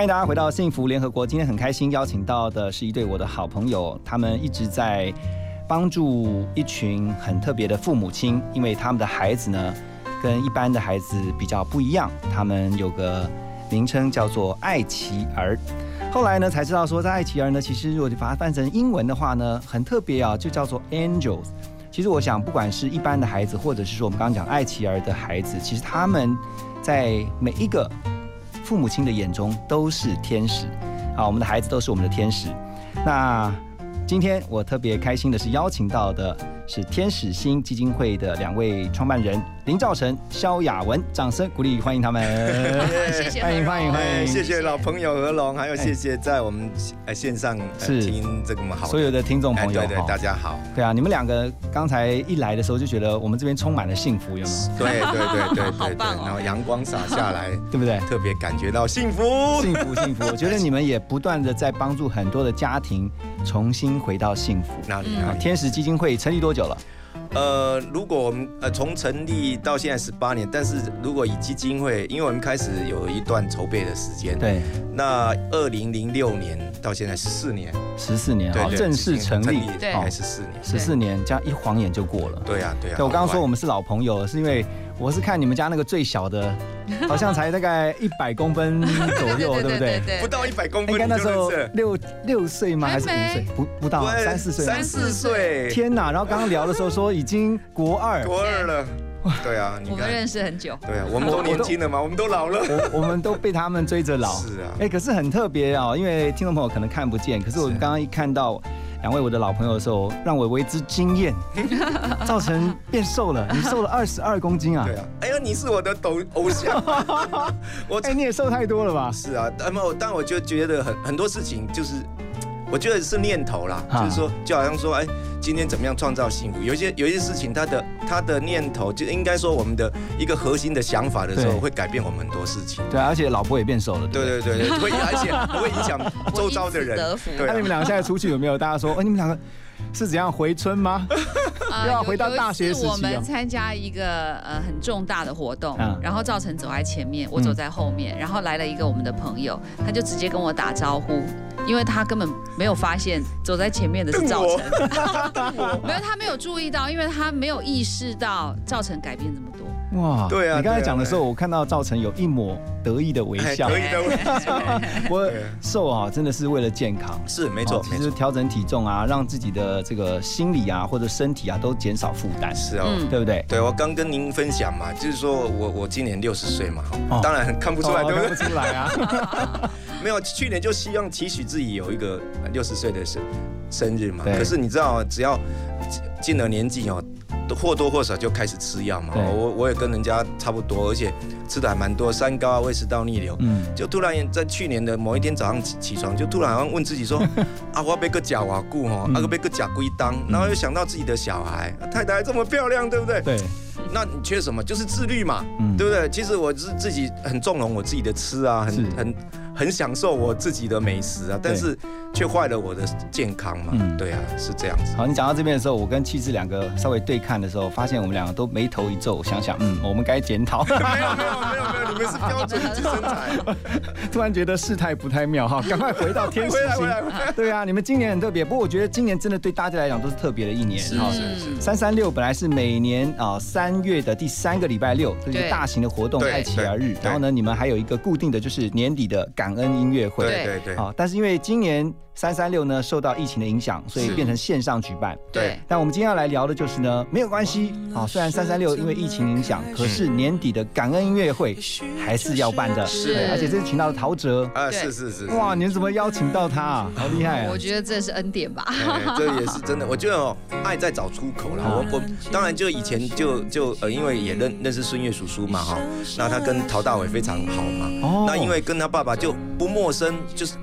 欢迎大家回到幸福联合国。今天很开心邀请到的是一对我的好朋友，他们一直在帮助一群很特别的父母亲，因为他们的孩子呢跟一般的孩子比较不一样，他们有个名称叫做爱奇儿。后来呢才知道说，在爱奇儿呢，其实如果把它翻成英文的话呢，很特别啊，就叫做 angels。其实我想，不管是一般的孩子，或者是说我们刚刚讲爱奇儿的孩子，其实他们在每一个父母亲的眼中都是天使。啊，我们的孩子都是我们的天使。那今天我特别开心的是邀请到的是天使星基金会的两位创办人林兆成、萧雅文，掌声鼓励欢迎他们。谢谢欢迎欢迎欢迎，谢谢老朋友何龙，还有谢谢在我们呃线上呃是听这个么好所有的听众哎朋友对对，大家好。对啊，你们两个刚才一来的时候就觉得我们这边充满了幸福，有没有？对对对对对对，然后阳光洒下来，对不对？特别感觉到幸福。幸福 幸福，我觉得你们也不断的在帮助很多的家庭重新回到幸福。啊，哪里哪里？天使基金会成立多久了？呃，如果我们呃从成立到现在十八年，但是如果以基金会，因为我们开始有一段筹备的时间，，对，那二零零六年到现在十四年，十四年，好，正式成立，对还十四年，十四年，这样一晃眼就过了。对呀对呀。对，我刚刚说我们们是老朋友了，是因为我是看你们家那个最小的，好像才大概一百公分左右，对不对？对不到一百公分，应该那时候六六岁吗？还是五岁？不不到三四岁。三四岁，天哪！然后刚刚聊的时候说已经国二，国二了。对啊，我们认识很久，对啊，我们都年轻了嘛，我们都老了。我我们都被他们追着老。是啊，哎，可是很特别哦，因为听众朋友可能看不见，可是我是刚刚一看到两位我的老朋友的时候，让我为之惊艳，造成变瘦了，你瘦了二十二公斤啊！对啊，哎呀，你是我的偶偶像，我哎，你也瘦太多了吧？是啊，但我但我就觉得很很多事情就是，我觉得是念头啦，啊就是说，就好像说，哎，今天怎么样创造幸福？有一些有一些事情，他的他的念头，就应该说我们的一个核心的想法的时候，对会改变我们很多事情。对啊，而且老婆也变瘦了。对对不对。对会而且 会影响周遭的人。对啊那你们两个现在出去有没有？大家说，哎，你们两个是怎样回春吗？要回到大学时期啊有一次我们参加一个呃很重大的活动嗯，然后赵成走在前面，我走在后面，然后来了一个我们的朋友，他就直接跟我打招呼。因为他根本没有发现走在前面的是赵成，没有他没有注意到，因为他没有意识到赵成改变这么多。哇，对啊你刚才讲的时候，我看到赵成有一抹得意的微哎笑。得意的微笑，我瘦啊，真的是为了健康。是没错哦其实调整体重啊，让自己的这个心理啊或者身体啊都减少负担，是哦。嗯对不对？对，我刚跟您分享嘛，就是说我我今年六十岁嘛，哦当然看不出来，哦对不对看？不出来啊。没有，去年就希望期许自己有一个六十岁的生生日嘛。可是你知道，只要进进了年纪哦，都或多或少就开始吃药嘛。我我也跟人家差不多，而且吃的还蛮多，三高啊、胃食道逆流。嗯，就突然在去年的某一天早上起起床，就突然好像问自己说：啊，我要被个假瓦固哦，嗯啊，被个假龟当，然后又想到自己的小孩，啊太太这么漂亮，对不对？对，那你缺什么？就是自律嘛。嗯，对不对？其实我是自己很纵容我自己的吃啊，很很很享受我自己的美食啊，但是却坏了我的健康嘛。嗯对啊，是这样子。好，你讲到这边的时候，我跟气质两个稍微对看的时候，发现我们两个都眉头一皱，想想，嗯，我们该检讨。没有没有没有没有，你们是标准的身材。突然觉得事态不太妙哈，赶快回到天使星回来回来。对啊，你们今年很特别，不过我觉得今年真的对大家来讲都是特别的一年是哈。是是三三六本来是每年啊三月的第三个礼拜六，这是一个大型的活动，对爱奇儿日。然后呢，你们还有一个固定的就是年底的感恩音乐会。对对对好，但是因为今年三三六呢受到疫情的影响，所以变成线上举办。对，但我们今天要来聊的就是呢，没有关系啊。虽然三三六因为疫情影响，可是年底的感恩音乐会还是要办的，是而且这次请到了陶喆，啊，是是是，哇，你们怎么邀请到他啊？好厉害啊我！觉得这是恩典吧。哎，这也是真的。我觉得哦，爱在找出口了。我我当然就以前就就呃，因为也认认识孙悦叔叔嘛哈，那他跟陶大伟非常好嘛。哦那因为跟他爸爸就不陌生，就是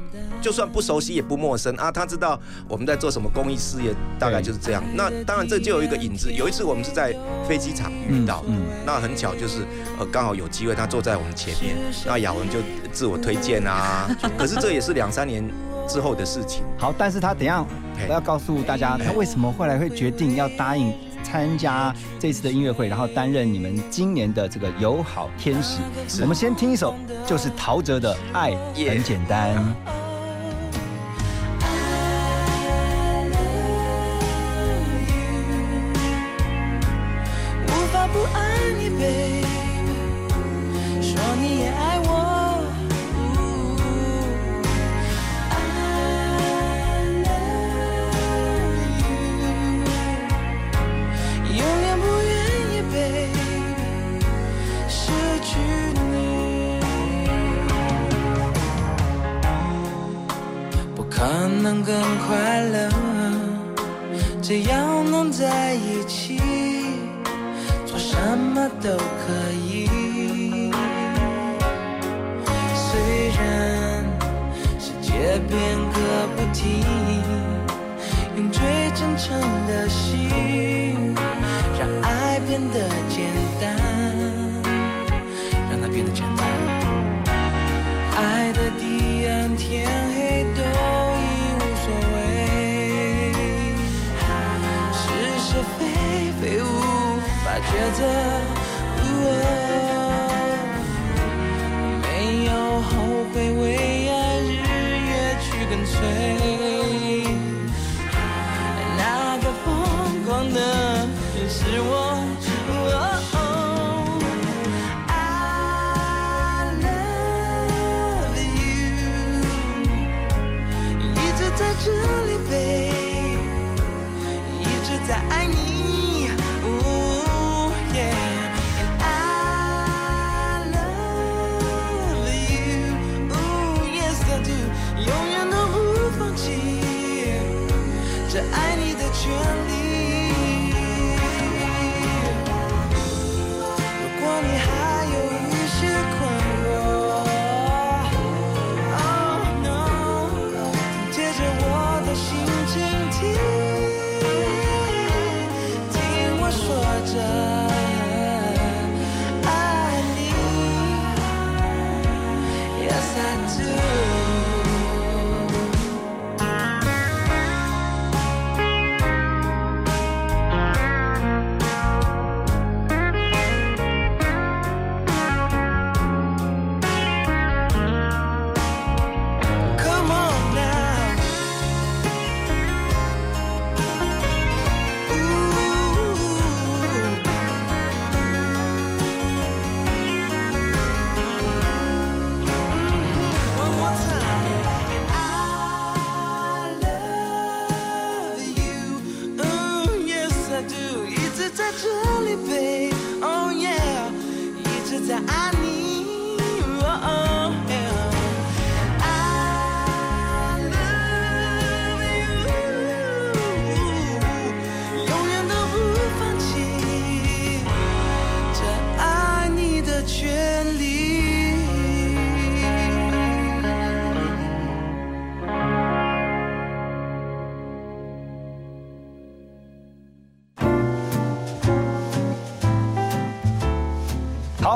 就算不熟悉也不陌生啊。他知道我们在做什么公益事业，大概就是这样。那当然这就有一个影子。有一次我们是在飞机场遇到，嗯嗯那很巧就是呃刚好有机会他坐在我们前面，那雅文就自我推荐啊。可是这也是两三年之后的事情。好，但是他等一下我要告诉大家，他为什么后来会决定要答应参加这次的音乐会，然后担任你们今年的这个友好天使。我们先听一首，就是陶喆的《爱很简单》。无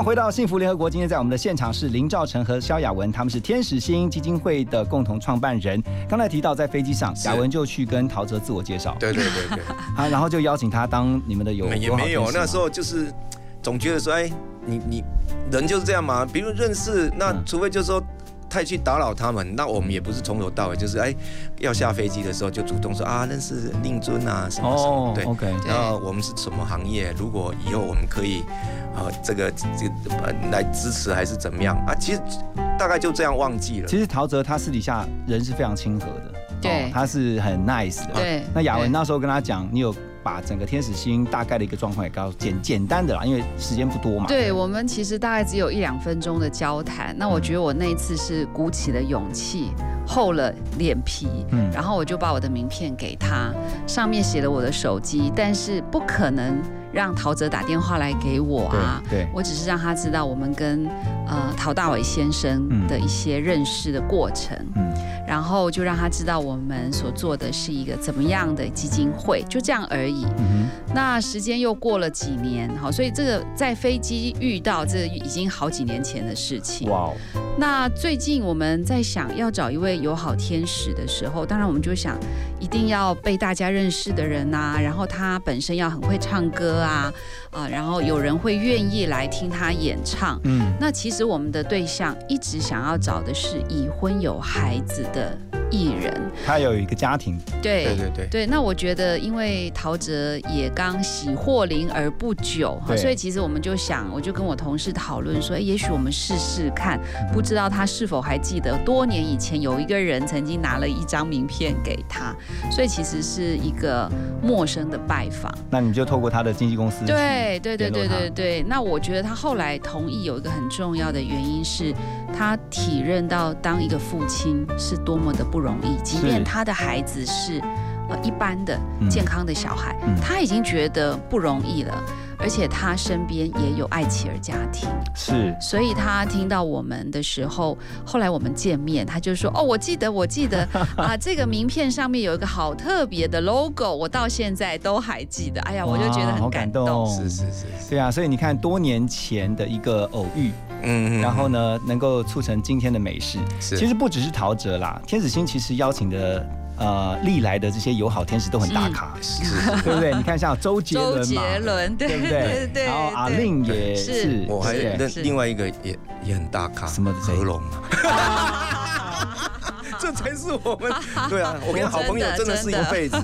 好，回到幸福联合国，今天在我们的现场是林兆成和萧亚文，他们是天使星基金会的共同创办人。刚才提到在飞机上，是亚文就去跟陶喆自我介绍，对对对对。啊，然后就邀请他当你们的友也没有，那时候就是总觉得说，哎，你你人就是这样嘛。比如认识，那嗯除非就是说太去打扰他们，那我们也不是从头到尾，就是哎要下飞机的时候就主动说啊，认识令尊啊什么什么，哦对。，OK，然后我们是什么行业？如果以后我们可以，呃，这个这个呃来支持还是怎么样啊？其实大概就这样忘记了。其实陶喆他私底下人是非常亲和的，对他是很 nice 的。对那雅文那时候跟他讲，你有把整个天使星大概的一个状况也告诉简简单的啦，因为时间不多嘛。对我们其实大概只有一两分钟的交谈，那我觉得我那一次是鼓起了勇气，厚了脸皮，嗯。然后我就把我的名片给他，上面写了我的手机，但是不可能让陶喆打电话来给我啊。对对。我只是让他知道我们跟呃陶大伟先生的一些认识的过程，嗯然后就让他知道我们所做的是一个怎么样的基金会，就这样而已。嗯那时间又过了几年，好，所以这个在飞机遇到，这已经好几年前的事，情。哇哦，那最近我们在想要找一位友好天使的时候，当然我们就想，一定要被大家认识的人呐、然后他本身要很会唱歌啊，啊，然后有人会愿意来听他演唱。嗯，那其实我们的对象一直想要找的是已婚有孩子的艺人，他有一个家庭，对对对对，对，那我觉得，因为陶喆也刚喜获龄而不久，哈所以其实我们就想，我就跟我同事讨论说，哎，也许我们试试看，不知道他是否还记得多年以前有一个人曾经拿了一张名片给他，所以其实是一个陌生的拜访。那你就透过他的经纪公司，对对对对对对对，那我觉得他后来同意有一个很重要的原因是，他体认到当一个父亲是多么的不容易，即便他的孩子是呃一般的嗯。健康的小孩，嗯。他已经觉得不容易了，而且他身边也有爱妻儿家庭，是所以他听到我们的时候，后来我们见面，他就说：“哦，我记得，我记得 啊，这个名片上面有一个好特别的 logo，我到现在都还记得。”哎呀，我就觉得很感动。动，是是是是，对啊，所以你看多年前的一个偶遇，嗯然后呢，能够促成今天的美事。其实不只是陶喆啦，天子星其实邀请的呃历来的这些友好天使都很大咖，是是对不对？你看像周杰 周杰伦对对不对对？对，然后阿对令也是是，我还另外一个也也很大咖，什么谁何龙嘛。这才是我们 对啊！我跟好朋友真的是一辈子。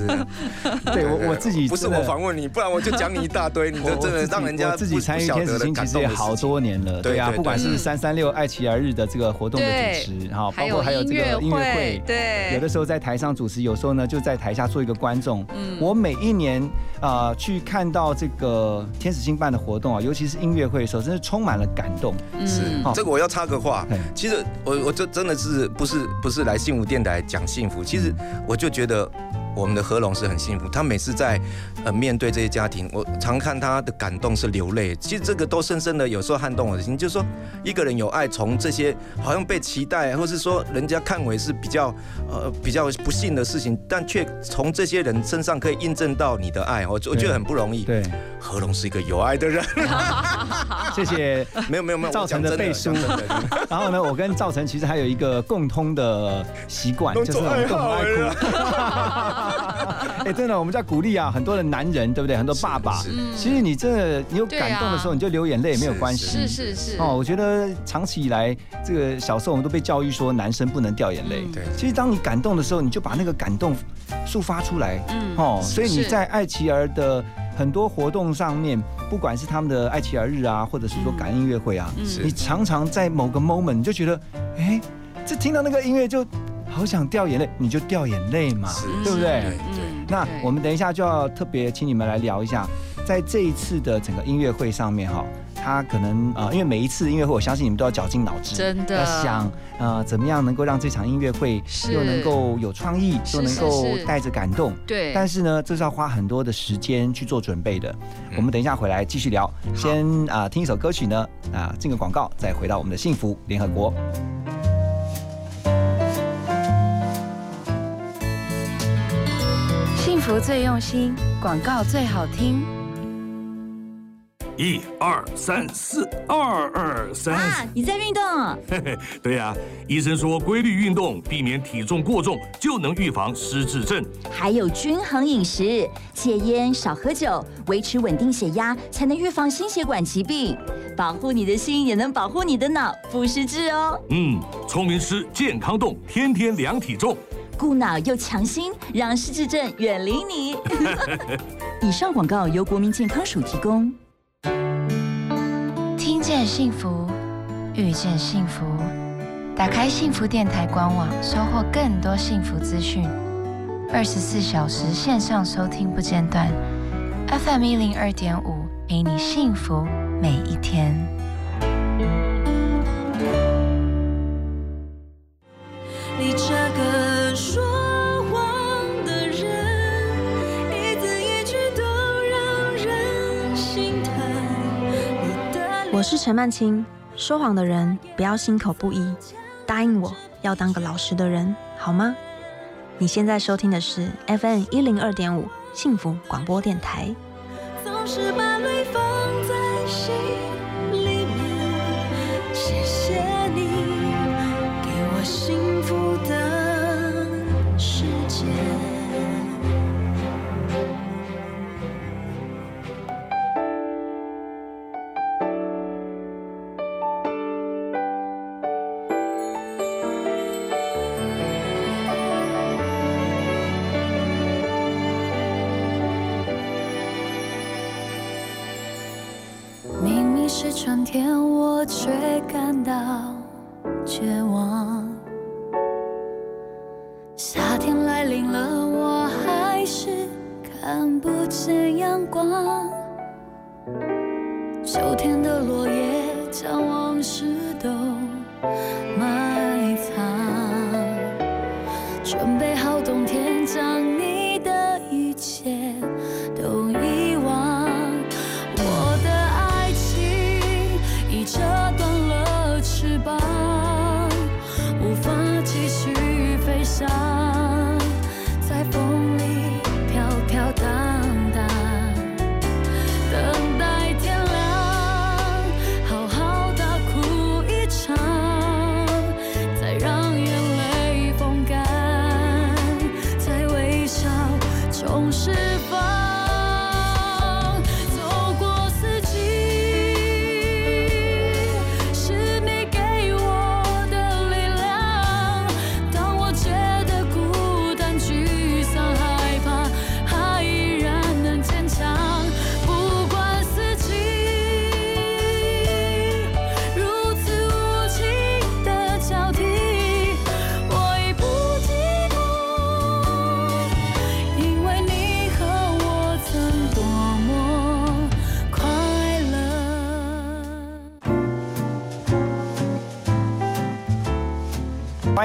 对我我自己不是我访问你，不然我就讲你一大堆，你这真的让人家自己参与天使星其实也好多年了，对啊，不管是对三三六爱奇儿日的这个活动的主持，哈，包括还有这个音乐会，对，有的时候在台上主持，有时候呢就在台下做一个观众。嗯。我每一年啊、呃去看到这个天使星办的活动啊，尤其是音乐会的时候，真是充满了感动。是好这个我要插个话。对，其实我我这真的是不是不是来幸福电台讲幸福，其实我就觉得。我们的何龙是很幸福，他每次在呃面对这些家庭，我常看他的感动是流泪。其实这个都深深的有时候撼动我的心，就是说一个人有爱，从这些好像被期待，或是说人家看为是比较呃比较不幸的事情，但却从这些人身上可以印证到你的爱，我我觉得很不容易。对，何龙是一个有爱的人，谢谢。没有没有没有，造成的背书然后呢，我跟赵晨其实还有一个共通的习惯，都就是我们共同爱哭。哎，真的，我们在鼓励啊，很多的男人，对不对？很多爸爸其实你真的你有感动的时候，啊你就流眼泪也没有关系。是是是，哦，我觉得长期以来，这个小时候我们都被教育说男生不能掉眼泪。嗯对其实当你感动的时候，你就把那个感动抒发出来。嗯哦，所以你在爱奇儿的很多活动上面，不管是他们的爱奇儿日啊，或者是说感恩音乐会啊，嗯你常常在某个 moment 你就觉得，哎，这听到那个音乐就好想掉眼泪，你就掉眼泪嘛，对不对？对对。嗯那我们等一下就要特别请你们来聊一下，在这一次的整个音乐会上面哈，他可能呃，因为每一次音乐会，我相信你们都要绞尽脑汁，真的。要想呃怎么样能够让这场音乐会又能够有创意，是又能够带着感动。对，但是呢，这是要花很多的时间去做准备的。我们等一下回来继续聊，先啊、听一首歌曲呢，啊、进个广告，再回到我们的幸福联合国。幸福最用心，广告最好听。一二三四，二二三啊，你在运动哦？对呀、医生说规律运动，避免体重过重，就能预防失智症。还有均衡饮食，戒烟少喝酒，维持稳定血压，才能预防心血管疾病。保护你的心，也能保护你的脑，不失智哦。嗯，聪明吃，健康动，天天量体重。顾脑又强心，让失智症远离你。以上广告由国民健康署提供。听见幸福，遇见幸福。打开幸福电台官网，收获更多幸福资讯。二十四小时线上收听不间断，FM 一零二点五，陪你幸福每一天。我是陈曼青，说谎的人不要心口不一，答应我要当个老实的人，好吗？你现在收听的是 FM 一零二点五幸福广播电台。总是把到绝望。夏天来临了，我还是看不见阳光。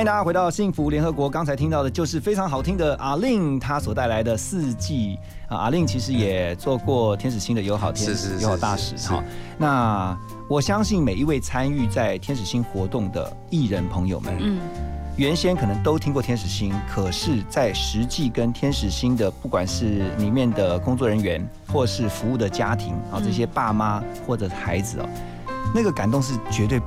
迎大家回到幸福联合国。刚才听到的就是非常好听的阿令他所带来的四季啊。阿令其实也做过天使星的友好是是友好大使哈。那我相信每一位参与在天使星活动的艺人朋友们，嗯，原先可能都听过天使星，可是，在实际跟天使星的不管是里面的工作人员，或是服务的家庭啊，这些爸妈或者孩子哦，那个感动是绝对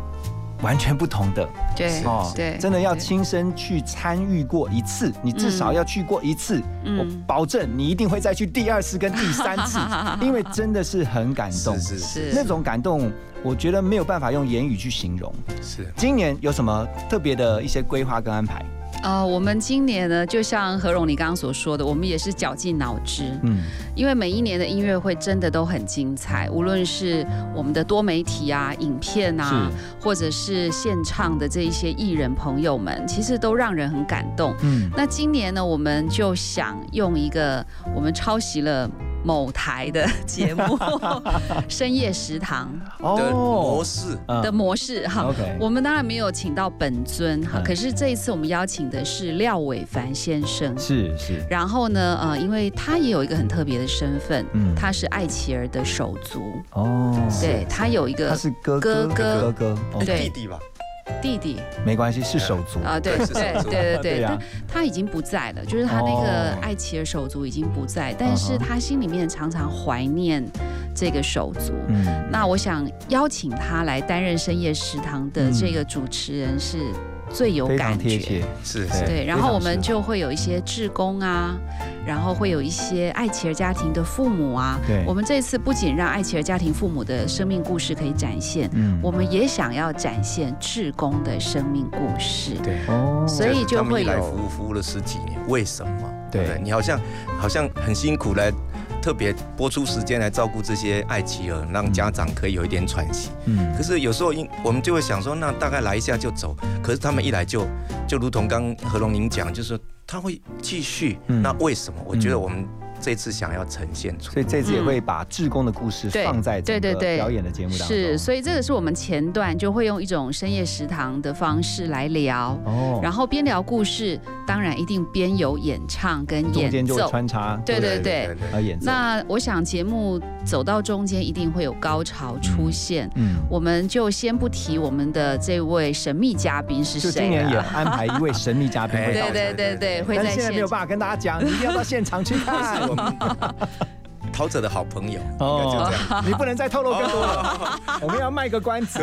完全不同的。对哦，对，真的要亲身去参与过一次，你至少要去过一次，嗯我保证你一定会再去第二次跟第三次，因为真的是很感动，是是是那种感动，我觉得没有办法用言语去形容。是今年有什么特别的一些规划跟安排？呃，我们今年呢，就像何荣你刚刚所说的，我们也是绞尽脑汁，嗯，因为每一年的音乐会真的都很精彩，无论是我们的多媒体啊、影片啊，或者是现场的这一些艺人朋友们，其实都让人很感动。嗯，那今年呢，我们就想用一个我们抄袭了某台的 节目《深夜食堂。的模式，嗯》的模式哈。OK，我们当然没有请到本尊哈，嗯。可是这一次我们邀请的是廖伟凡先生。是是，然后呢，呃，因为他也有一个很特别的身份，嗯。他是艾琪儿的手足，哦，对他有一个他是哥哥哥哥。哥哥，哦。对。弟弟吧，弟弟。没关系，是手足。啊，对对对对对对，对呀但他已经不在了，就是他那个哦。艾琪儿手足已经不在，但是他心里面常常怀念这个手足。嗯，那我想邀请他来担任深夜食堂的嗯这个主持人是最有感觉，，是对是，对，然后我们就会有一些志工啊，然后会有一些爱琪儿家庭的父母啊。对。我们这次不仅让爱琪儿家庭父母的生命故事可以展现，嗯。我们也想要展现志工的生命故事。对。哦，所以就他们一来会有服务服务了十几年，为什么？对？你好像好像很辛苦来特别播出时间来照顾这些爱妻儿，让家长可以有一点喘息。嗯可是有时候因我们就会想说，那大概来一下就走。可是他们一来就就如同刚何龙您讲，就是他会继续。嗯那为什么？我觉得我们这次想要呈现出所以这次也会把志工的故事放在整个对对对表演的节目当中。是，所以这个是我们前段就会用一种深夜食堂的方式来聊，哦，然后边聊故事，当然一定边有演唱跟演中间就会奏。穿插对对对。和演奏。那我想节目走到中间一定会有高潮出现，嗯，我们就先不提我们的这位神秘嘉宾是谁就今年也。安排一位神秘嘉宾会到 对场。对对对，会在但现在没有办法跟大家讲，你一定要到现场去看 哈哈哈哈哈陶喆的好朋友。哦应该就这样。你不能再透露更多了，我们要卖个关子。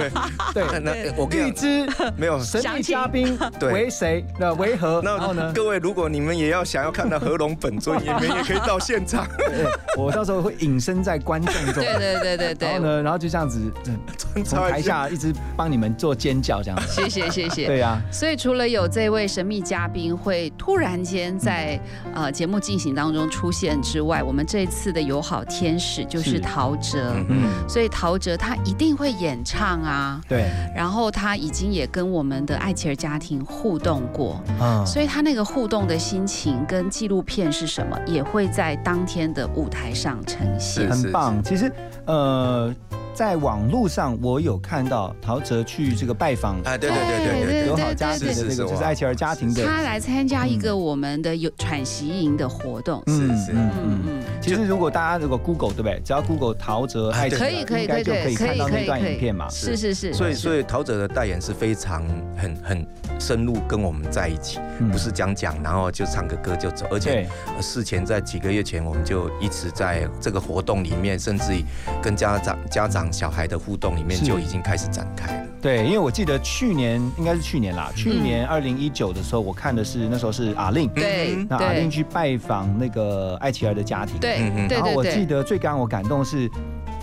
对那我跟你预讲，知没有神秘嘉宾对为谁？那为何？然后呢？各位，如果你们也要想要看到何龙本尊，你们也可以到现场。对我到时候会隐身在观众中。对对对对对然后呢，然后就这样子，嗯从台下一直帮你们做尖叫这样子。谢谢谢谢。对呀，所以除了有这位神秘嘉宾会突然间在呃节目进行当中出现之外，我们这次的友好天使就是是陶喆，嗯，所以陶喆他一定会演唱啊。对，然后他已经也跟我们的艾琪儿家庭互动过，嗯，所以他那个互动的心情跟纪录片是什么，也会在当天的舞台上呈现。很棒。其实，呃，在网络上我有看到陶喆去这个拜访哎，对对对对对友好家庭的这个，就是爱琪儿家庭的。他来参加一个我们的有喘息营的活动。是是嗯嗯嗯，其实如果大家如果 Google 对不对？只要 Google 陶喆爱琪儿，可以可以可以应该就可以可以看到那段可以可以影片嘛。是是是，所以所以陶喆的代言是非常很很深入跟我们在一起，嗯不是讲讲然后就唱个歌就走，而且事前在几个月前我们就一直在这个活动里面，甚至于跟家长家长小孩的互动里面就已经开始展开了。对，因为我记得去年应该是去年啦，嗯。去年二零一九的时候，我看的是那时候是阿令，对嗯那阿令去拜访那个艾琪儿的家庭，对然后我记得最让我感动是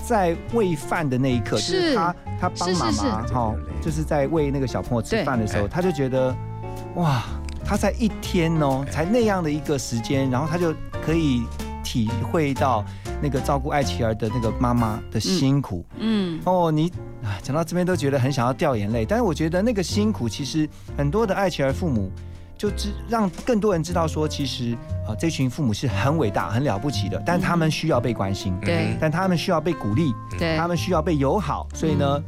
在喂饭的那一刻，就是是他他帮妈妈哈，就是在喂那个小朋友吃饭的时候，哎他就觉得哇，他在一天哦，才那样的一个时间，然后他就可以体会到那个照顾艾琪儿的那个妈妈的辛苦。嗯哦，你啊讲到这边都觉得很想要掉眼泪，但是我觉得那个辛苦，其实很多的艾琪儿父母就知让更多人知道说，其实啊、呃这群父母是很伟大、很了不起的，但他们需要被关心，对但他们需要被鼓励，对他们需要被友好，所以呢。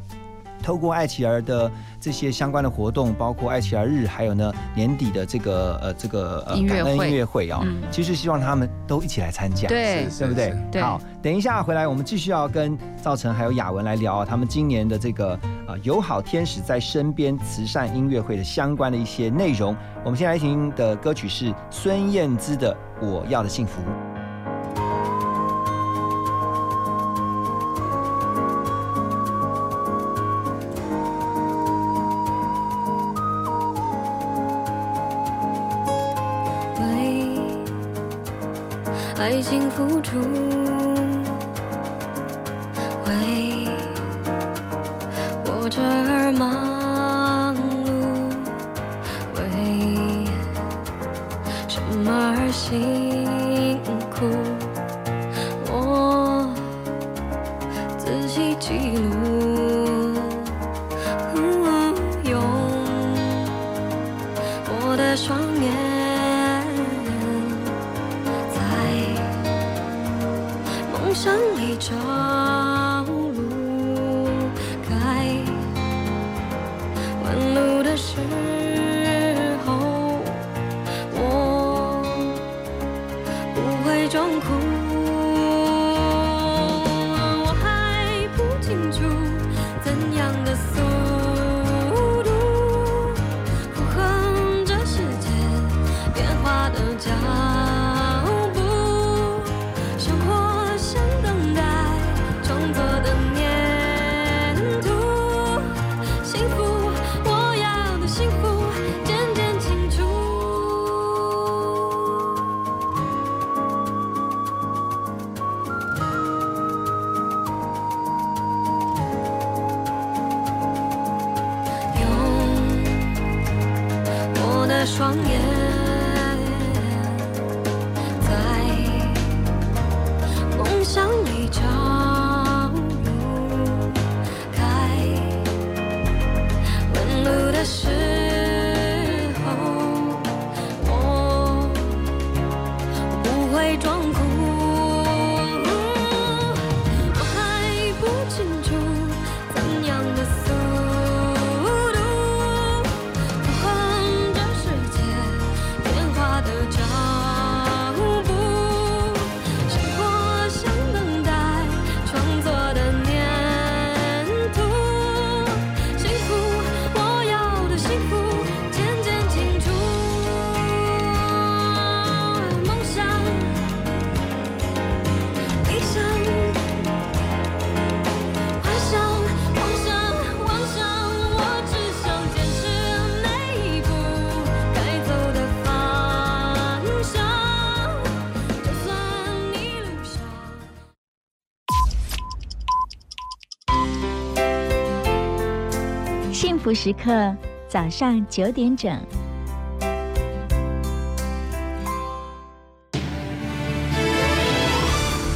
透过爱琪儿的这些相关的活动，包括爱琪儿日，还有呢年底的这个呃这个呃感恩音乐会啊、嗯其实希望他们都一起来参加。对是对不对？对好，等一下回来，我们继续要跟赵晨还有雅文来聊啊，他们今年的这个啊友好天使在身边慈善音乐会的相关的一些内容。我们先来听的歌曲是孙燕姿的《我要的幸福》。爱情付出，为我这儿忙碌，为什么而辛苦？我仔细记录，福时刻，早上九点整。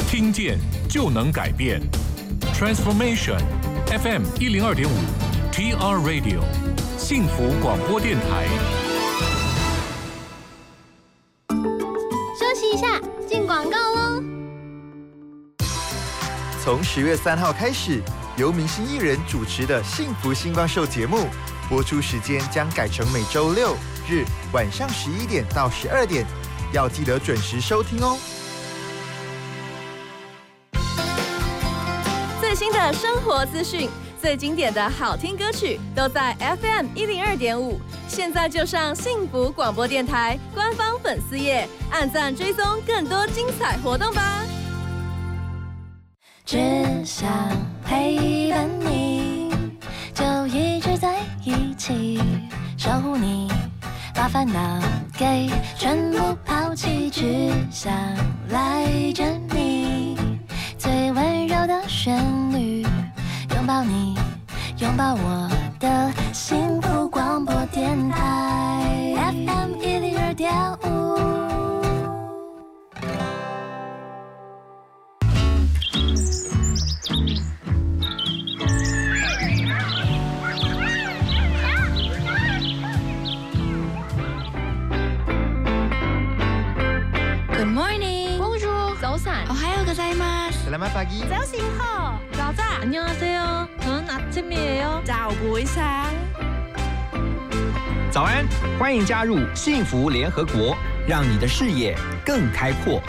听见就能改变，Transformation FM 一零二点五，TR Radio 幸福广播电台。休息一下，进广告喽。从十月三号开始，由明星艺人主持的《幸福星光秀》节目播出时间将改成每周六日晚上十一点到十二点，要记得准时收听哦。最新的生活资讯，最经典的好听歌曲，都在 FM 一零二点五。现在就上幸福广播电台官方粉丝页，按赞追踪更多精彩活动吧。只想陪伴你，就一直在一起，守护你，把烦恼给全部抛弃，只想赖着你，最温柔的旋律，拥抱你，拥抱我的幸福广播电台。FM 一零二点五。ます. Selamat pagi. 早醒好，早早 안녕하세요. 저는 아침이에요.早不sáng。早安，欢迎加入幸福联合国，让你的视野更开阔。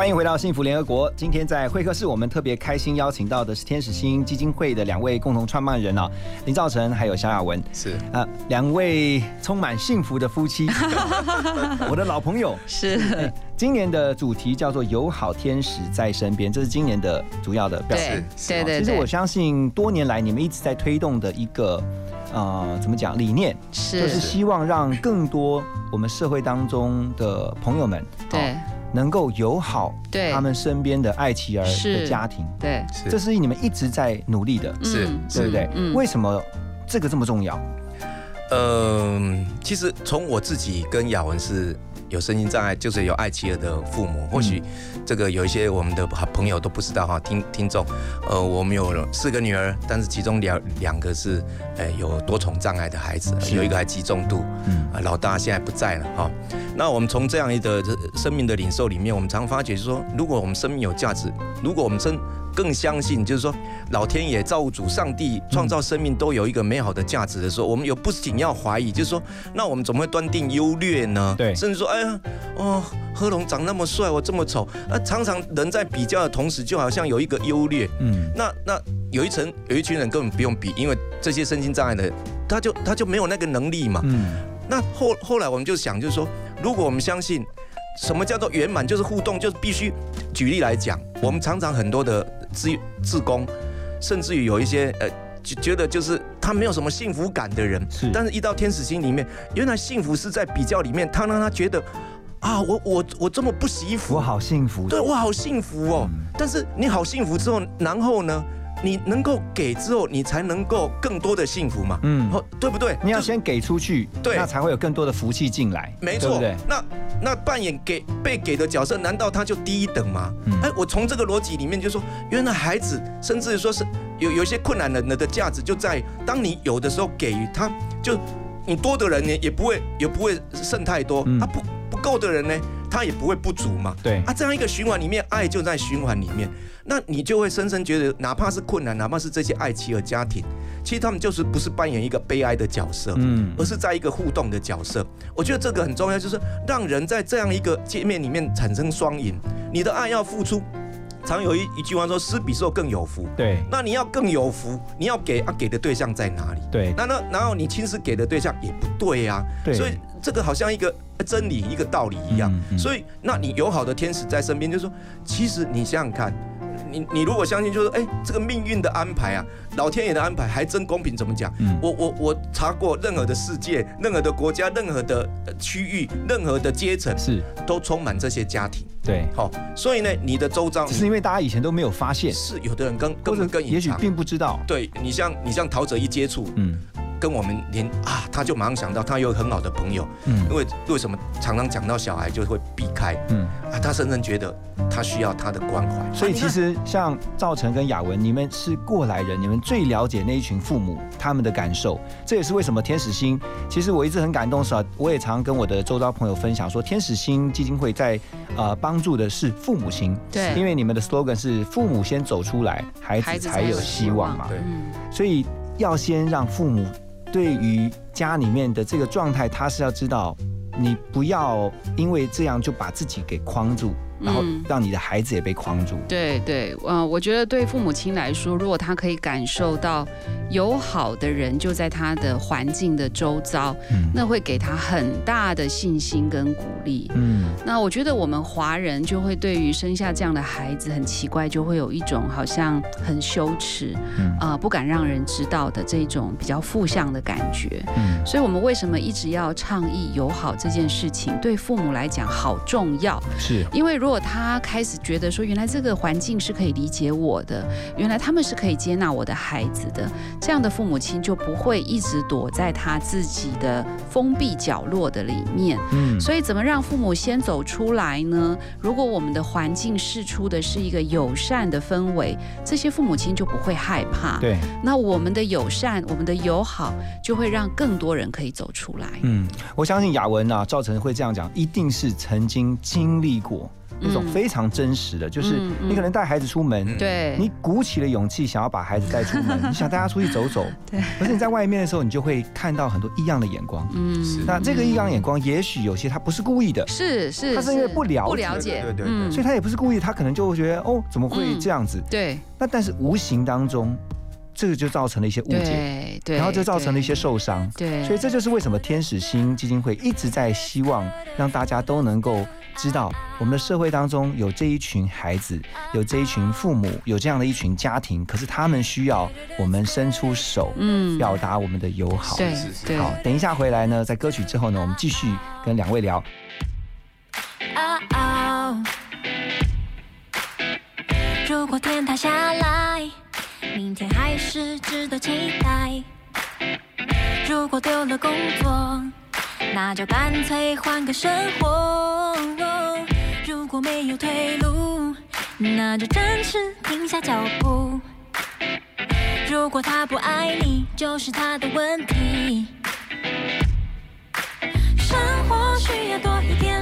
欢迎回到幸福联合国。今天在会客室，我们特别开心邀请到的是天使星基金会的两位共同创办人啊，林兆成还有萧亚文。是啊，两位充满幸福的夫妻，我的老朋友。是哎今年的主题叫做“友好天使在身边”，这是今年的主要的表现。对对对对其实我相信多年来你们一直在推动的一个呃，怎么讲理念，是就是希望让更多我们社会当中的朋友们，对哦能够友好对。他们身边的爱妻儿的家庭。对，这是你们一直在努力的，是嗯对不对？嗯。为什么这个这么重要？嗯，其实从我自己跟雅文是有身心障碍，就是有爱妻儿的父母，或许这个有一些我们的好朋友都不知道哈，听听众，呃，我们有四个女儿，但是其中两两个是呃有多重障碍的孩子，有一个还极重度，嗯。啊，老大现在不在了哈。那我们从这样一个生命的领受里面，我们常发觉就是说，如果我们生命有价值，如果我们真更相信，就是说老天爷、造物主、上帝创造生命都有一个美好的价值的时候，我们有不仅要怀疑，就是说，那我们怎么会断定优劣呢？对甚至说，哎呀，哦，贺龙长那么帅，我这么丑，啊，常常人在比较的同时，就好像有一个优劣。嗯，那那有一层有一群人根本不用比，因为这些身心障碍的，他就他就没有那个能力嘛。嗯，那后后来我们就想，就是说，如果我们相信什么叫做圆满，就是互动，就是必须。举例来讲，我们常常很多的自自工，甚至于有一些呃。就觉得就是他没有什么幸福感的人，是但是一到天使心里面，原来幸福是在比较里面，他让他觉得啊，我我我这么不惜福，我好幸福。对我好幸福哦。但是你好幸福之后，然后呢，你能够给之后，你才能够更多的幸福嘛，嗯，哦，对不对？你要先给出去，对。那才会有更多的福气进来，没错，对不对？那那扮演给被给的角色，难道他就低一等吗？嗯。哎，我从这个逻辑里面就说，原来孩子，甚至说是有有一些困难人的的价值就在于，当你有的时候给予他，就你多的人呢也不会也不会剩太多，嗯。他不不够的人呢，他也不会不足嘛。对啊，这样一个循环里面，爱就在循环里面，那你就会深深觉得，哪怕是困难，哪怕是这些爱妻和家庭，其实他们就是不是扮演一个悲哀的角色，嗯而是在一个互动的角色。我觉得这个很重要，就是让人在这样一个界面里面产生双赢。你的爱要付出，常有一一句话说，施比受更有福。对那你要更有福，你要给啊，给的对象在哪里？对那那然后你亲自给的对象也不对呀、对所以这个好像一个真理、一个道理一样。嗯嗯所以，那你友好的天使在身边，就是说，其实你想想看，你你如果相信，就是哎，这个命运的安排啊，老天爷的安排还真公平。怎么讲？嗯我我我查过，任何的世界、任何的国家、任何的呃区域、任何的阶层，是都充满这些家庭。对，好，所以呢，你的周遭只是因为大家以前都没有发现，是有的人跟根或者本跟也许并不知道。对你像你像陶喆一接触，嗯跟我们连啊，他就马上想到他有很好的朋友，嗯。因为为什么常常讲到小孩就会避开，嗯，啊，他深深觉得他需要他的关怀，所以其实像赵晨跟雅文，你们是过来人，你们最了解那一群父母他们的感受。这也是为什么天使星，其实我一直很感动是啊，我也常跟我的周遭朋友分享说，天使星基金会在呃帮助的是父母亲，对。因为你们的 slogan 是父母先走出来，孩子才有希望嘛，对，嗯，所以要先让父母对于家里面的这个状态，他是要知道，你不要因为这样就把自己给框住，然后嗯让你的孩子也被框住。对对，嗯、我觉得对父母亲来说，如果他可以感受到有好的人就在他的环境的周遭，嗯那会给他很大的信心跟鼓励。嗯那我觉得我们华人就会对于生下这样的孩子很奇怪，就会有一种好像很羞耻，嗯啊、不敢让人知道的这种比较负向的感觉。嗯所以，我们为什么一直要倡议友好这件事情，对父母来讲好重要？是因为如果他开始觉得说，原来这个环境是可以理解我的，原来他们是可以接纳我的孩子的，这样的父母亲就不会一直躲在他自己的封闭角落的里面。嗯所以，怎么让父母先走出来呢？如果我们的环境释出的是一个友善的氛围，这些父母亲就不会害怕。对，那我们的友善，我们的友好，就会让更多人可以走出来。嗯，我相信雅文啊，赵晨会这样讲，一定是曾经经历过那种嗯。非常真实的，就是你可能带孩子出门，对。你鼓起了勇气想要把孩子带出门，你想带他出去走走，对，可是你在外面的时候，你就会看到很多异样的眼光。嗯，那这个异样眼光，也许有些他不是故意的，是是，他是因为不了解不了解，对对对嗯。所以他也不是故意，他可能就会觉得哦，怎么会这样子？对。那但是无形当中，这个就造成了一些误解，对对，然后就造成了一些受伤。对，所以这就是为什么天使星基金会一直在希望让大家都能够知道，我们的社会当中有这一群孩子，有这一群父母，有这样的一群家庭，可是他们需要我们伸出手，嗯表达我们的友好。对对好，等一下回来呢，在歌曲之后呢，我们继续跟两位聊。哦哦，如果天塌下来，明天还是值得期待。如果丢了工作，那就干脆换个生活。如果没有退路，那就暂时停下脚步。如果他不爱你，就是他的问题。生活需要多一点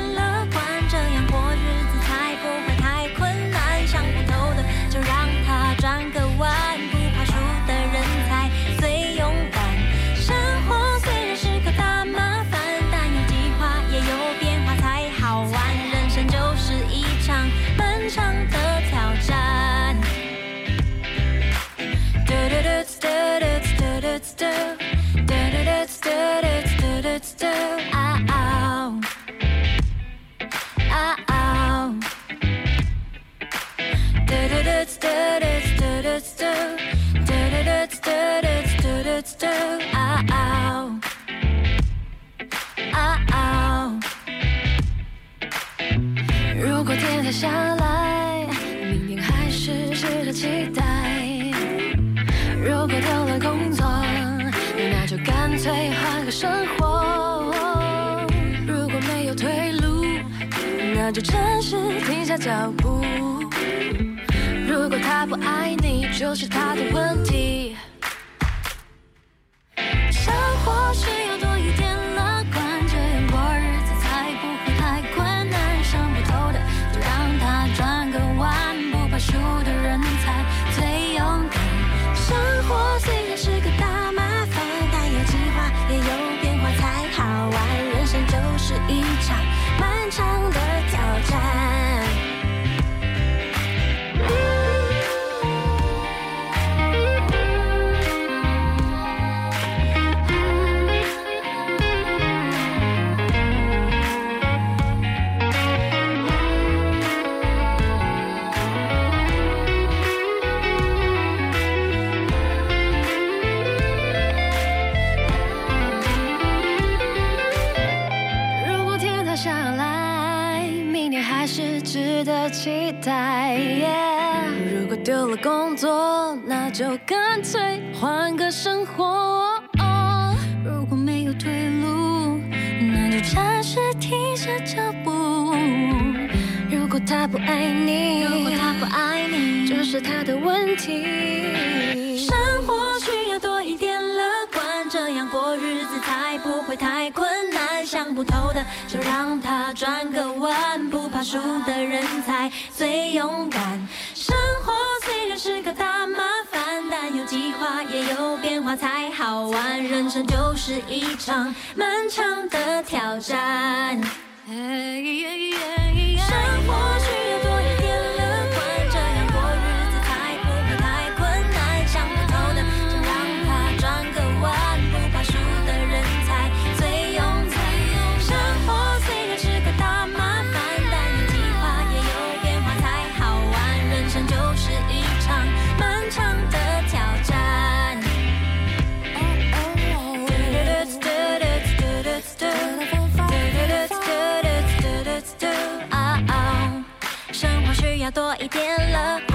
still, do do do do do do do do. 再换个生活。如果没有退路，那就暂时停下脚步。如果他不爱你，就是他的问题。果他不爱你，如果他不爱你，这是他的问题。生活需要多一点乐观，这样过日子才不会太困难。想不透的就让他转个弯，不怕输的人才最勇敢。生活虽然是个大麻烦，但有计划也有变化才好玩。人生就是一场漫长的挑战。生活需多一点了。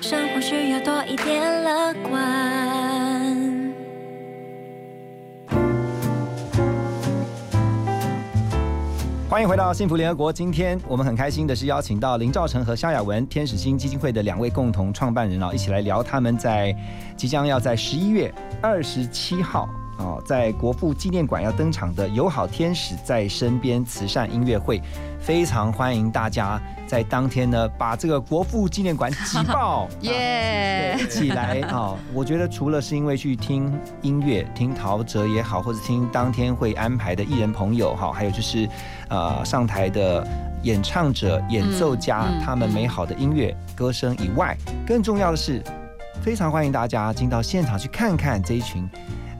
生活需要多一点乐观。欢迎回到幸福联合国。今天我们很开心的是邀请到林兆成和萧亚文天使星基金会的两位共同创办人啊，一起来聊他们在即将要在十一月二十七号哦，在国父纪念馆要登场的“友好天使在身边”慈善音乐会。非常欢迎大家在当天呢，把这个国父纪念馆挤爆，耶！一起来啊！我觉得除了是因为去听音乐、听陶喆也好，或者听当天会安排的艺人朋友哈，还有就是呃上台的演唱者、演奏家他们美好的音乐歌声以外，更重要的是，非常欢迎大家进到现场去看看这一群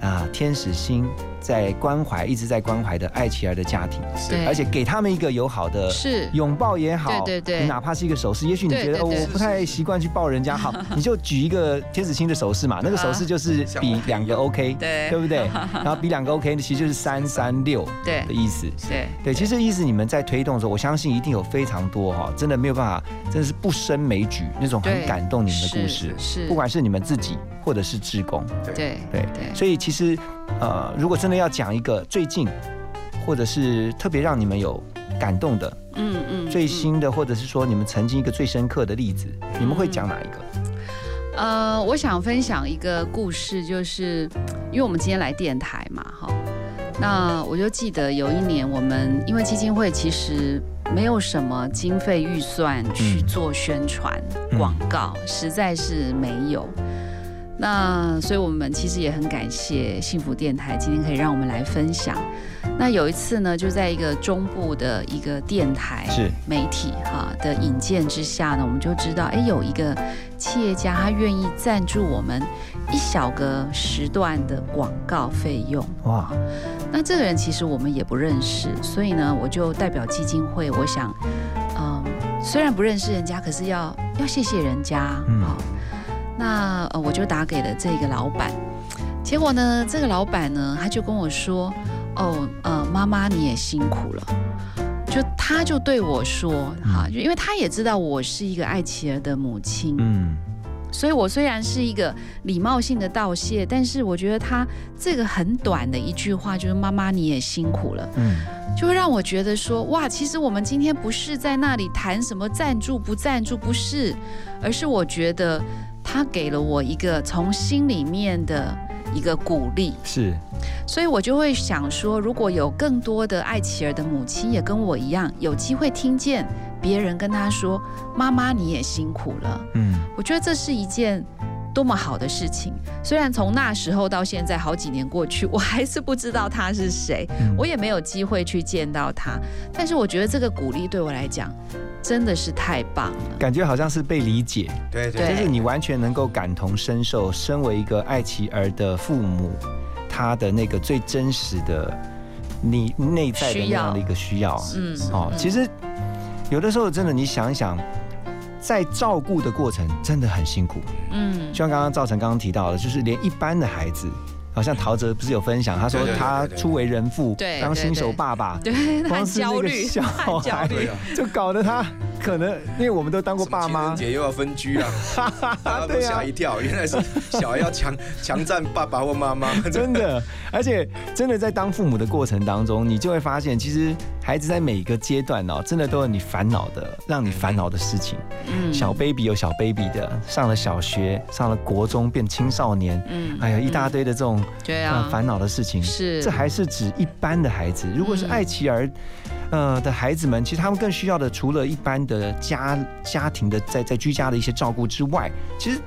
啊天使星。在关怀，一直在关怀的爱琪儿的家庭，是，而且给他们一个友好的是。拥抱也好，对对对，哪怕是一个手势，也许你觉得哦，我不太习惯去抱人家，好，你就举一个天使星的手势嘛，那个手势就是比两个 OK，对，对不对？然后比两个 OK，其实就是三三六对。的意思，对。对，其实意思你们在推动的时候，我相信一定有非常多哈，真的没有办法，真的是不胜枚举那种很感动你们的故事，是，不管是你们自己或者是志工，对。对。对，所以其实呃，如果真的要讲一个。最近，或者是特别让你们有感动的，嗯嗯，最新的，或者是说你们曾经一个最深刻的例子，你们会讲哪一个？呃，我想分享一个故事，就是因为我们今天来电台嘛，哈，那我就记得有一年我们因为基金会其实没有什么经费预算去做宣传广告，实在是没有。那所以，我们其实也很感谢幸福电台今天可以让我们来分享。那有一次呢，就在一个中部的一个电台是媒体哈的引荐之下呢，我们就知道，哎，有一个企业家他愿意赞助我们一小个时段的广告费用。哇！那这个人其实我们也不认识，所以呢，我就代表基金会，我想，嗯，虽然不认识人家，可是要要谢谢人家啊。那呃，我就打给了这个老板，结果呢，这个老板呢，他就跟我说：“哦，呃，妈妈你也辛苦了。”就他就对我说：“哈，就因为他也知道我是一个爱琪儿的母亲，嗯，所以我虽然是一个礼貌性的道谢，但是我觉得他这个很短的一句话，就是妈妈你也辛苦了，嗯，就会让我觉得说，哇，其实我们今天不是在那里谈什么赞助不赞助，不是，而是我觉得。”他给了我一个从心里面的一个鼓励，是，所以我就会想说，如果有更多的爱琪儿的母亲也跟我一样，有机会听见别人跟他说：“妈妈，你也辛苦了。”嗯，我觉得这是一件多么好的事情。虽然从那时候到现在好几年过去，我还是不知道他是谁，我也没有机会去见到他。但是我觉得这个鼓励对我来讲真的是太棒了，感觉好像是被理解，对对就是你完全能够感同身受，身为一个爱妻儿的父母，他的那个最真实的你内在的那样的一个需要，嗯哦，其实有的时候真的你想一想，在照顾的过程真的很辛苦，嗯。就像刚刚赵成刚刚提到的，就是连一般的孩子。好像陶喆不是有分享，他说他初为人父，对当新手爸爸，光是那个焦虑，小。就搞得他可能，因为我们都当过爸妈。情人，节又要分居啊，大家都吓一跳，原来是小孩要强强占爸爸或妈妈，真的，而且真的在当父母的过程当中，你就会发现，其实孩子在每一个阶段哦，真的都有你烦恼的，让你烦恼的事情。嗯。小 baby 有小 baby 的，上了小学，上了国中变青少年，嗯哎呀，一大堆的这种对啊呃烦恼的事情。是这还是指一般的孩子，如果是嗯爱妻儿。呃的孩子们，其实他们更需要的，除了一般的家家庭的在在居家的一些照顾之外，其实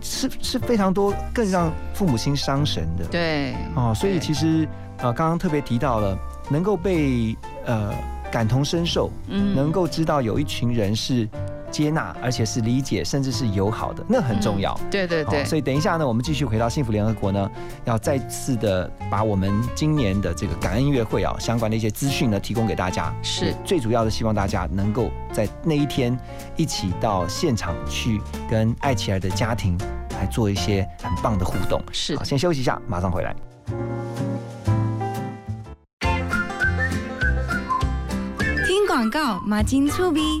是是非常多更让父母亲伤神的。对哦，所以其实呃，刚刚特别提到了，能够被呃感同身受，嗯能够知道有一群人是接纳，而且是理解，甚至是友好的，那很重要。对对对哦，所以等一下呢，我们继续回到幸福联合国呢，要再次的把我们今年的这个感恩音乐会啊相关的一些资讯呢提供给大家。是最主要的，希望大家能够在那一天一起到现场去跟爱奇儿的家庭来做一些很棒的互动。是好，先休息一下，马上回来。听广告，马金醋逼。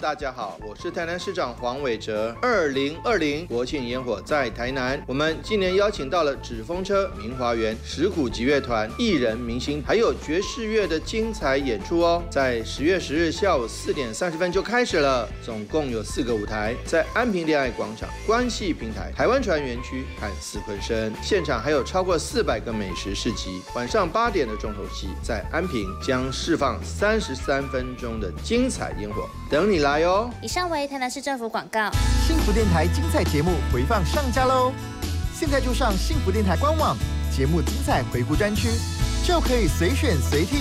大家好，我是台南市长黄伟哲。二零二零国庆烟火在台南，我们今年邀请到了纸风车、明华园、石鼓集乐团、艺人明星，还有爵士乐的精彩演出哦。在十月十日下午四点三十分就开始了，总共有四个舞台，在安平恋爱广场、关系平台、台湾船园区和四昆生。现场还有超过四百个美食市集。晚上八点的重头戏，在安平将释放三十三分钟的精彩烟火，等你来哦。以上为台南市政府广告。幸福电台精彩节目回放上架喽！现在就上幸福电台官网节目精彩回顾专区，就可以随选随听，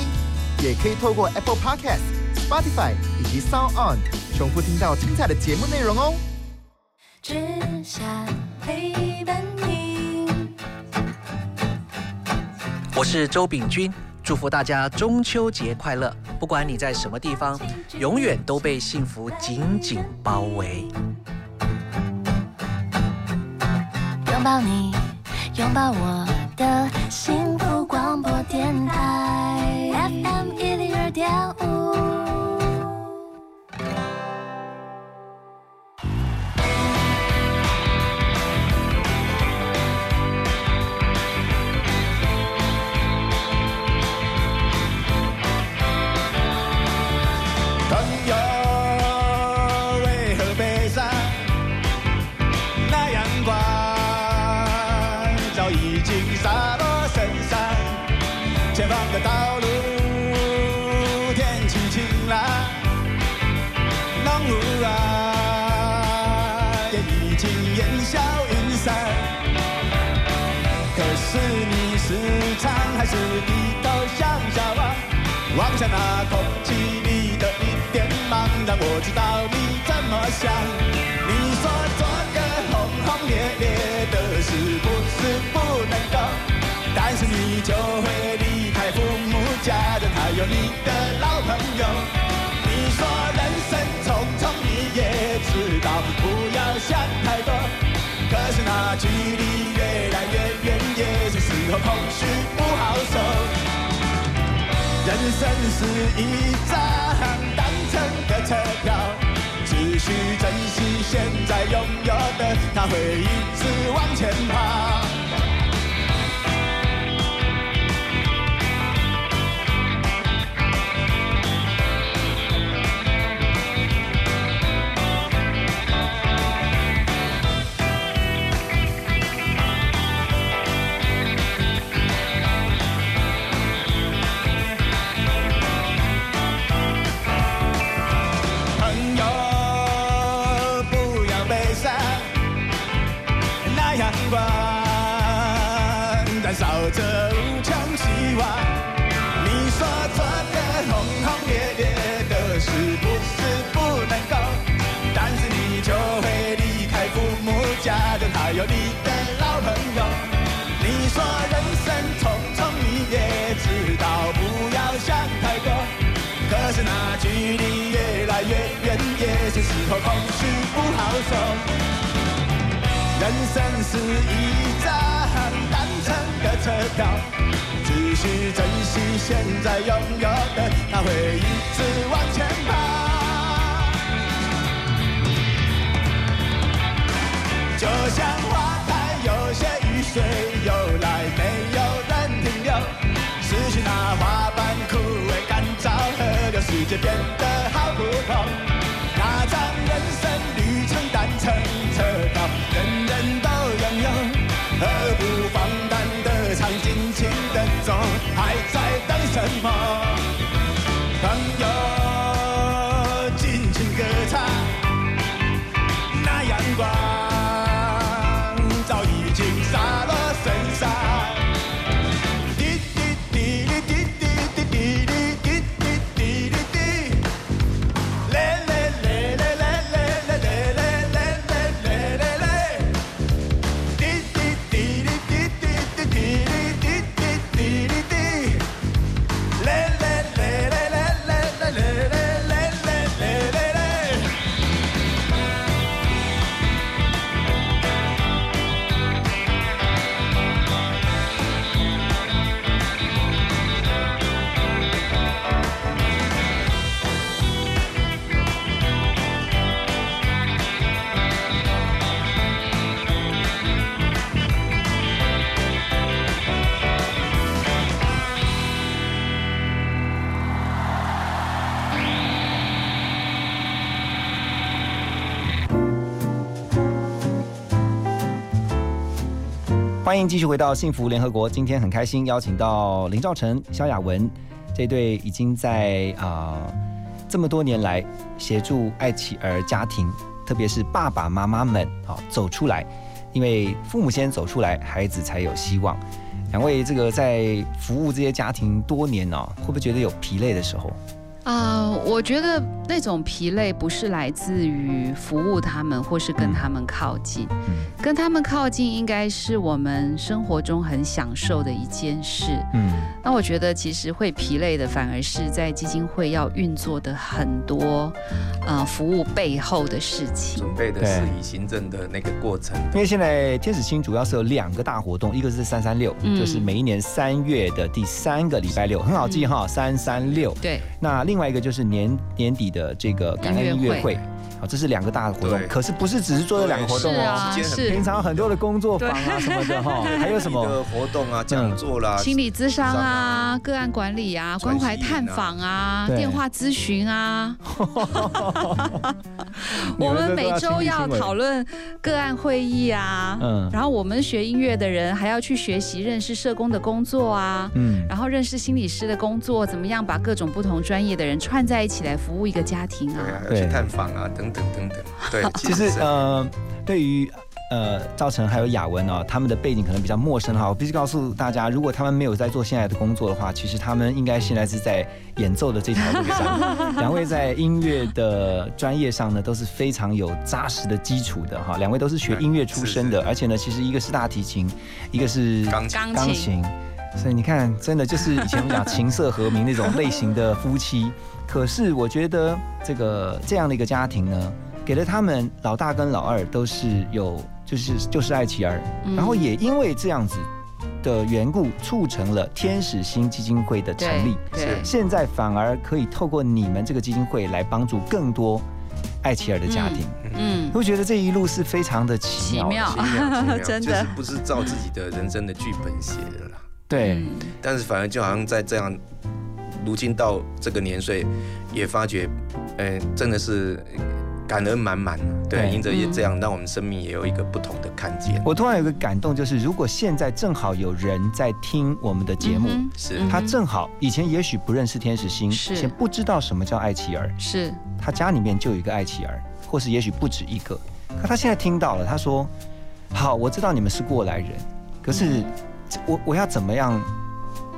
也可以透过 Apple Podcast、Spotify 以及 Sound On 重复听到精彩的节目内容哦。只想陪伴你。我是周秉军，祝福大家中秋节快乐！不管你在什么地方，永远都被幸福紧紧包围。拥抱你，拥抱我的幸福广播电台 FM 一零二点五。我知道你怎么想。你说做个轰轰烈烈的事不是不能够，但是你就会离开父母家人，还有你的老朋友。你说人生匆匆，你也知道不要想太多，可是那距离越来越远，也是时候空虚不好受。人生是一张单车票，只需珍惜现在拥有的，他会一直往前跑。还有你的老朋友。你说人生匆匆，你也知道不要想太多。可是那距离越来越远，也是时候空虚不好受。人生是一张单程的车票，只需珍惜现在拥有的，它会一直往前跑。就像花开，有些雨水有来，没有人停留。失去那花瓣枯萎干燥，河流世界变得好不同。那张人生旅程单程车票，人人都拥有，何不放胆的唱，尽情的走，还在等什么？欢迎继续回到幸福联合国。今天很开心邀请到林兆成、萧亚文这对已经在啊、这么多年来协助爱妻儿家庭，特别是爸爸妈妈们啊、走出来，因为父母先走出来，孩子才有希望。两位这个在服务这些家庭多年哦，会不会觉得有疲累的时候？啊、我觉得那种疲累不是来自于服务他们，或是跟他们靠近，跟他们靠近应该是我们生活中很享受的一件事。嗯，那我觉得其实会疲累的，反而是在基金会要运作的很多呃服务背后的事情。准备的事宜行政的那个过程。因为现在天使星主要是有两个大活动，一个是三三六，嗯就是每一年三月的第三个礼拜六，很好记哈，三三六。对。那另外一个就是年年底的的这个感恩音乐会。好，这是两个大的活动，可是不是只是做这两个活动是哦啊，是平常很多的工作坊啊什么的哈，还有什么？的活动啊、讲座啦、心理咨商啊、个案管理啊、关怀探访啊、电话咨询啊。你 我们每周要讨论个案会议啊，嗯。然后我们学音乐的人还要去学习认识社工的工作啊，嗯。然后认识心理师的工作，怎么样把各种不同专业的人串在一起来服务一个家庭啊？对要去探访啊，等等等等。对，其实呃，对于呃赵晨还有雅文哦，他们的背景可能比较陌生哈。我必须告诉大家，如果他们没有在做现在的工作的话，其实他们应该现在是在演奏的这条路上。两位在音乐的专业上呢，都是非常有扎实的基础的哈。两位都是学音乐出身的，而且呢，其实一个是大提琴，一个是钢琴钢琴。所以你看，真的就是以前我们讲琴瑟和鸣那种类型的夫妻。可是我觉得这个这样的一个家庭呢，给了他们老大跟老二都是有就是就是爱妻儿，嗯然后也因为这样子的缘故，促成了天使星基金会的成立。对对。现在反而可以透过你们这个基金会来帮助更多爱奇儿的家庭。嗯，我觉得这一路是非常的奇妙，奇妙奇妙奇妙。真的。就是不是照自己的人生的剧本写的啦。对，但是反而就好像在这样，如今到这个年岁，也发觉，呃，真的是感恩满满。对，对因着也嗯这样，让我们生命也有一个不同的看见。我突然有个感动，就是如果现在正好有人在听我们的节目，嗯是。他正好以前也许不认识天使星，是。以前不知道什么叫爱妻儿，是。他家里面就有一个爱妻儿，或是也许不止一个，可他现在听到了，他说好，我知道你们是过来人，可是我我要怎么样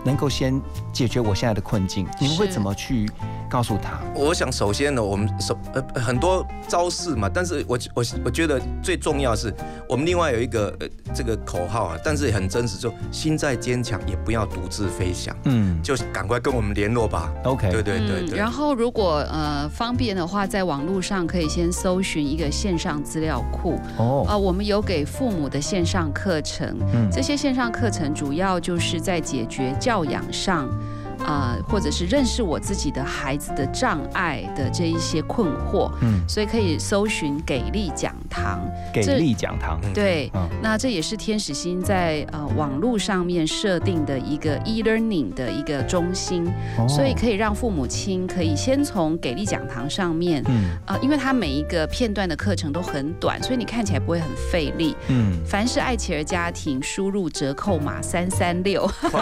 能够先解决我现在的困境？你们会怎么去告诉他？我想首先呢，我们首呃很多招式嘛，但是我我我觉得最重要的是，我们另外有一个呃这个口号啊，但是也很真实，就心再坚强也不要独自飞翔，嗯，就赶快跟我们联络吧。OK，对对对对。嗯然后如果呃方便的话，在网络上可以先搜寻一个线上资料库。哦啊、我们有给父母的线上课程，嗯这些线上课程主要就是在解决教养上。啊、或者是认识我自己的孩子的障碍的这一些困惑，嗯。所以可以搜寻给力讲堂，给力讲堂，对，嗯。那这也是天使星在呃网络上面设定的一个 e-learning 的一个中心，哦。所以可以让父母亲可以先从给力讲堂上面，嗯。呃，因为它每一个片段的课程都很短，所以你看起来不会很费力。嗯，凡是爱企儿家庭输入折扣码三三六，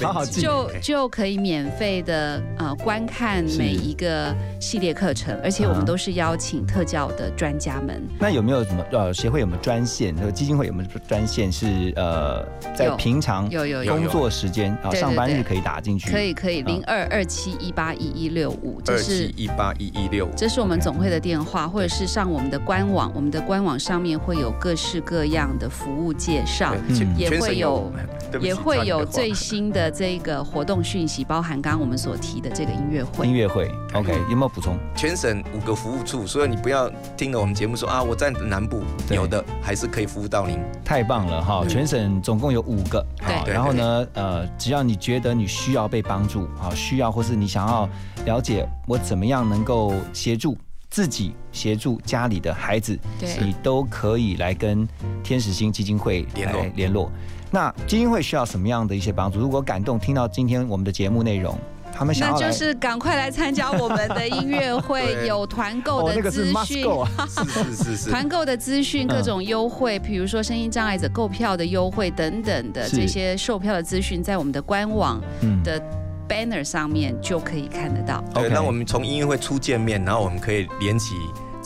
好好记就就可以免费的呃观看每一个系列课程，而且我啊们都是邀请特教的专家们。那有没有什么呃协会有没有专线？那个基金会有没有专线是呃在平常有有有工作时间啊上班日可以打进去？可以可以，零啊二二七一八一一六五，这二是七一八一一六五，这是我们总会的电话，或者是上我们的官网，我们的官网上面会有各式各样的服务介绍，也会有对不起也会有最新的这个活动讯息，包含刚刚我们所提的这个音乐会。音乐会，OK，有没有补充？全省五个服务处，所以你不要听了我们节目说啊，我在南部，有的还是可以服务到您。太棒了哈！全省总共有五个，好，对然后呢，呃，只要你觉得你需要被帮助，好，需要或是你想要了解我怎么样能够协助自己、协助家里的孩子，对你都可以来跟天使星基金会联络来联络。那基金会需要什么样的一些帮助？如果感动听到今天我们的节目内容，他们想那要来就是赶快来参加我们的音乐会，有团购的 资讯。go 啊 是是是是，团购的资讯、嗯各种优惠，比如说声音障碍者购票的优惠等等的这些售票的资讯，在我们的官网嗯的 banner 上面就可以看得到。对，那我们从音乐会初见面，然后我们可以连起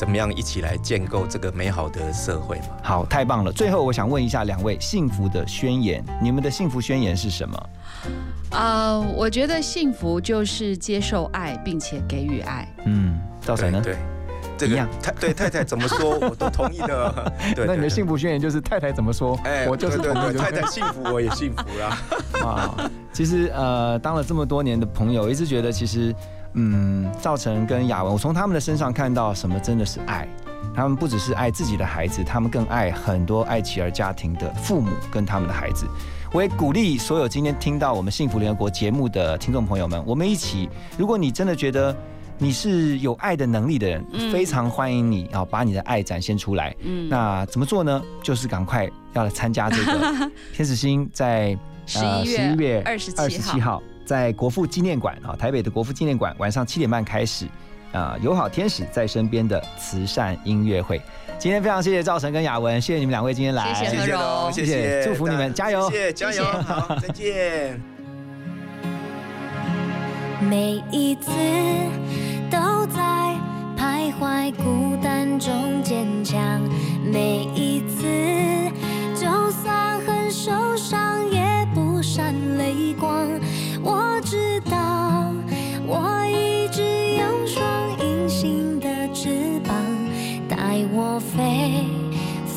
怎么样一起来建构这个美好的社会嘛？好，太棒了！最后我想问一下两位，幸福的宣言，你们的幸福宣言是什么？呃，我觉得幸福就是接受爱，并且给予爱。嗯，赵晨呢？对，这个一样太对太太怎么说，我都同意的。对，那你的幸福宣言就是太太怎么说，哎，我就是对对对，同意的太太幸福，我也幸福啦。啊，其实呃，当了这么多年的朋友，一直觉得其实，嗯，赵晨跟雅文，我从他们的身上看到什么真的是爱。他们不只是爱自己的孩子，他们更爱很多爱妻儿家庭的父母跟他们的孩子。我也鼓励所有今天听到我们幸福联合国节目的听众朋友们，我们一起，如果你真的觉得你是有爱的能力的人，嗯非常欢迎你啊，把你的爱展现出来。嗯那怎么做呢？就是赶快要来参加这个 天使星在十一月11月27 27号在国父纪念馆啊，台北的国父纪念馆晚上七点半开始啊，友好天使在身边的慈善音乐会。今天非常谢谢赵晨跟雅文，谢谢你们两位今天来，谢谢谢谢，祝福你们加油，谢谢，加油，好，再见。每一次都在徘徊孤单中坚强，每一次就算很受伤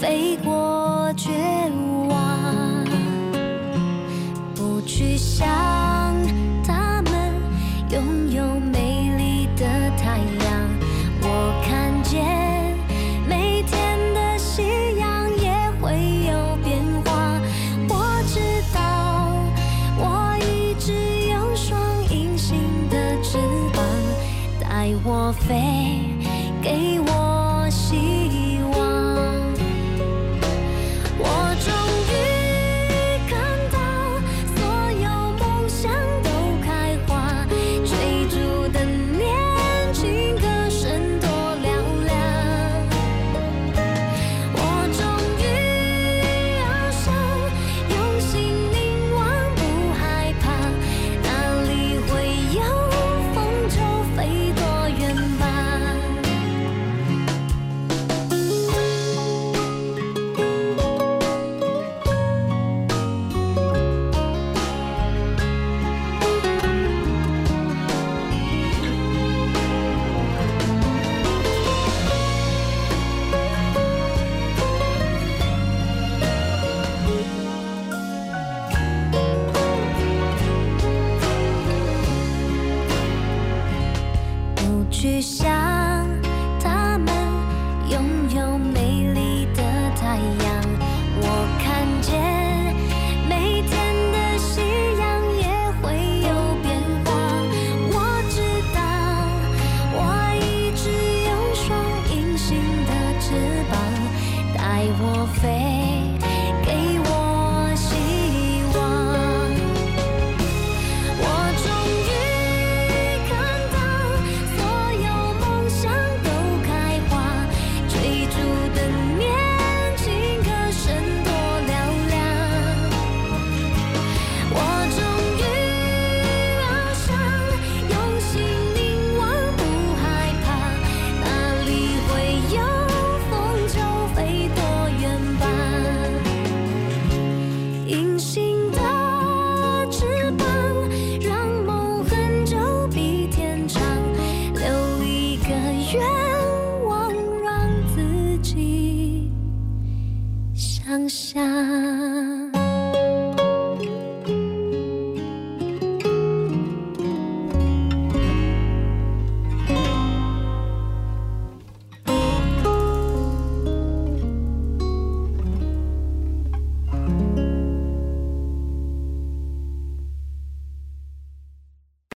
飞过绝望。不去想